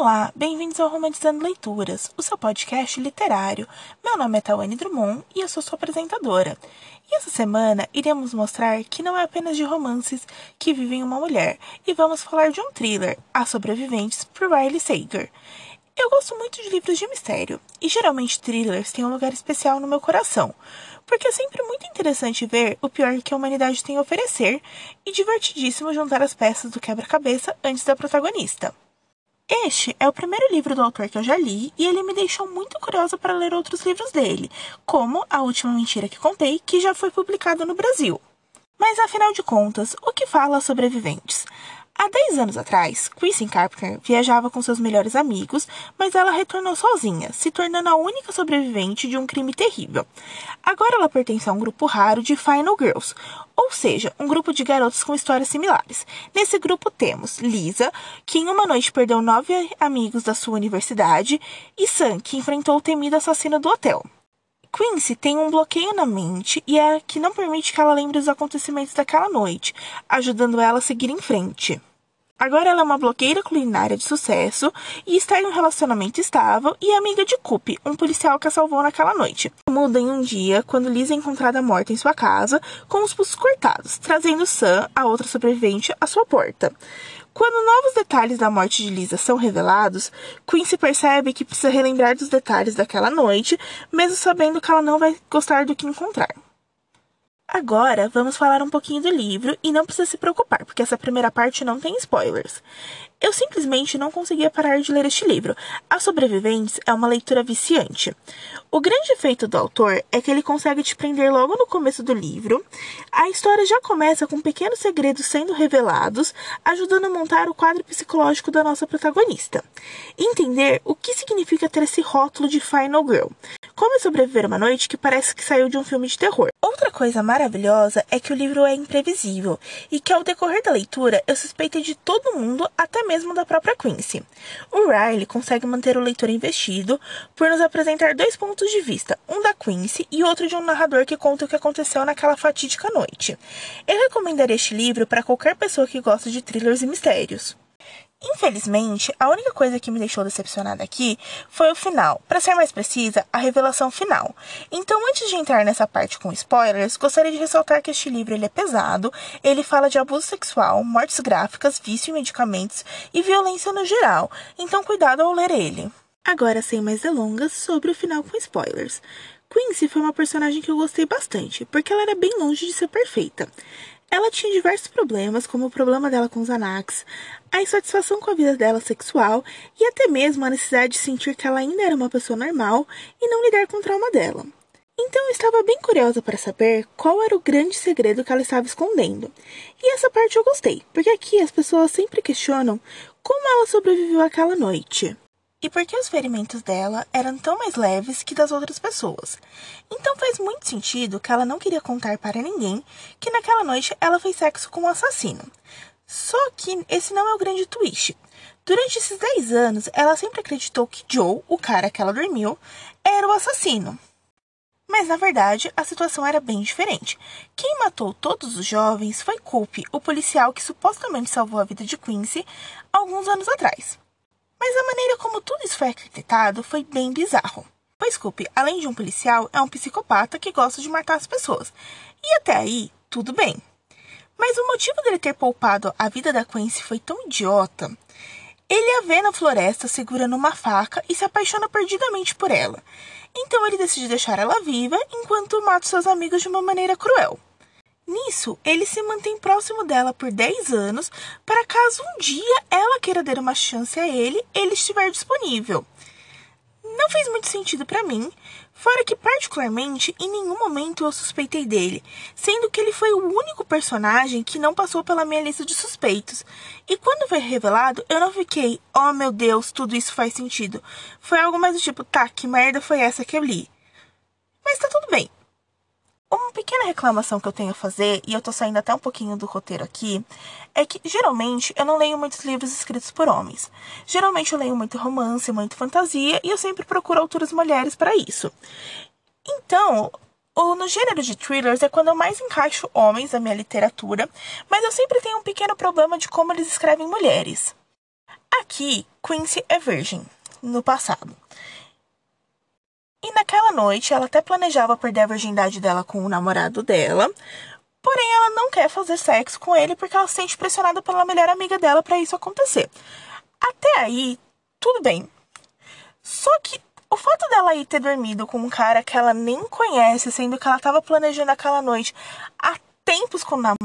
Olá, bem-vindos ao Romantizando Leituras, o seu podcast literário. Meu nome é Tawane Drummond e eu sou sua apresentadora. E essa semana iremos mostrar que não é apenas de romances que vivem uma mulher, e vamos falar de um thriller, As Sobreviventes, por Riley Sager. Eu gosto muito de livros de mistério, e geralmente thrillers têm um lugar especial no meu coração, porque é sempre muito interessante ver o pior que a humanidade tem a oferecer e divertidíssimo juntar as peças do quebra-cabeça antes da protagonista. Este é o primeiro livro do autor que eu já li e ele me deixou muito curiosa para ler outros livros dele, como A Última Mentira que Contei, que já foi publicado no Brasil. Mas afinal de contas, o que fala sobreviventes? Há 10 anos atrás, Kristen Carpenter viajava com seus melhores amigos, mas ela retornou sozinha, se tornando a única sobrevivente de um crime terrível. Agora ela pertence a um grupo raro de Final Girls, ou seja, um grupo de garotas com histórias similares. Nesse grupo temos Lisa, que em uma noite perdeu nove amigos da sua universidade, e Sam, que enfrentou o temido assassino do hotel. Quincy tem um bloqueio na mente e é que não permite que ela lembre os acontecimentos daquela noite, ajudando ela a seguir em frente. Agora ela é uma blogueira culinária de sucesso e está em um relacionamento estável e é amiga de Coop, um policial que a salvou naquela noite. Muda em um dia quando Liz é encontrada morta em sua casa com os pulsos cortados, trazendo Sam, a outra sobrevivente, à sua porta. Quando novos detalhes da morte de Lisa são revelados, Quincy percebe que precisa relembrar dos detalhes daquela noite, mesmo sabendo que ela não vai gostar do que encontrar. Agora vamos falar um pouquinho do livro e não precisa se preocupar, porque essa primeira parte não tem spoilers. Eu simplesmente não conseguia parar de ler este livro. As Sobreviventes é uma leitura viciante. O grande efeito do autor é que ele consegue te prender logo no começo do livro. A história já começa com pequenos segredos sendo revelados, ajudando a montar o quadro psicológico da nossa protagonista. Entender o que significa ter esse rótulo de Final Girl. Como sobreviver uma noite que parece que saiu de um filme de terror. Outra coisa maravilhosa é que o livro é imprevisível e que ao decorrer da leitura eu suspeitei de todo mundo, até mesmo da própria Quincy. O Riley consegue manter o leitor investido por nos apresentar dois pontos de vista, um da Quincy e outro de um narrador que conta o que aconteceu naquela fatídica noite. Eu recomendaria este livro para qualquer pessoa que gosta de thrillers e mistérios. Infelizmente, a única coisa que me deixou decepcionada aqui foi o final. Para ser mais precisa, a revelação final. Então, antes de entrar nessa parte com spoilers, gostaria de ressaltar que este livro ele é pesado, ele fala de abuso sexual, mortes gráficas, vício em medicamentos e violência no geral. Então, cuidado ao ler ele. Agora, sem mais delongas, sobre o final com spoilers. Quincy foi uma personagem que eu gostei bastante, porque ela era bem longe de ser perfeita. Ela tinha diversos problemas, como o problema dela com os Anax, a insatisfação com a vida dela sexual e até mesmo a necessidade de sentir que ela ainda era uma pessoa normal e não lidar com o trauma dela. Então eu estava bem curiosa para saber qual era o grande segredo que ela estava escondendo. E essa parte eu gostei, porque aqui as pessoas sempre questionam como ela sobreviveu àquela noite e porque os ferimentos dela eram tão mais leves que das outras pessoas. Então faz muito sentido que ela não queria contar para ninguém que naquela noite ela fez sexo com um assassino. Só que esse não é o grande twist. Durante esses 10 anos, ela sempre acreditou que Joe, o cara que ela dormiu, era o assassino. Mas na verdade, a situação era bem diferente. Quem matou todos os jovens foi Coop, o policial que supostamente salvou a vida de Quincy alguns anos atrás. Mas a maneira como tudo isso foi arquitetado foi bem bizarro. Pois Scoop, além de um policial, é um psicopata que gosta de matar as pessoas. E até aí, tudo bem. Mas o motivo dele ter poupado a vida da Quincy foi tão idiota. Ele a vê na floresta segurando uma faca e se apaixona perdidamente por ela. Então ele decide deixar ela viva enquanto mata seus amigos de uma maneira cruel. Nisso, ele se mantém próximo dela por 10 anos, para caso um dia ela queira dar uma chance a ele, ele estiver disponível. Não fez muito sentido para mim, fora que particularmente em nenhum momento eu suspeitei dele, sendo que ele foi o único personagem que não passou pela minha lista de suspeitos. E quando foi revelado, eu não fiquei, oh meu Deus, tudo isso faz sentido. Foi algo mais do tipo, tá, que merda foi essa que eu li? Mas tá tudo bem. Uma pequena reclamação que eu tenho a fazer, e eu tô saindo até um pouquinho do roteiro aqui, é que geralmente eu não leio muitos livros escritos por homens. Geralmente eu leio muito romance, muito fantasia, e eu sempre procuro autoras mulheres para isso. Então, no gênero de thrillers é quando eu mais encaixo homens na minha literatura, mas eu sempre tenho um pequeno problema de como eles escrevem mulheres. Aqui, Quincy é virgem, no passado. E naquela noite, ela até planejava perder a virgindade dela com o namorado dela, porém ela não quer fazer sexo com ele porque ela se sente pressionada pela melhor amiga dela para isso acontecer. Até aí, tudo bem. Só que o fato dela ir ter dormido com um cara que ela nem conhece, sendo que ela estava planejando aquela noite há tempos com o namorado,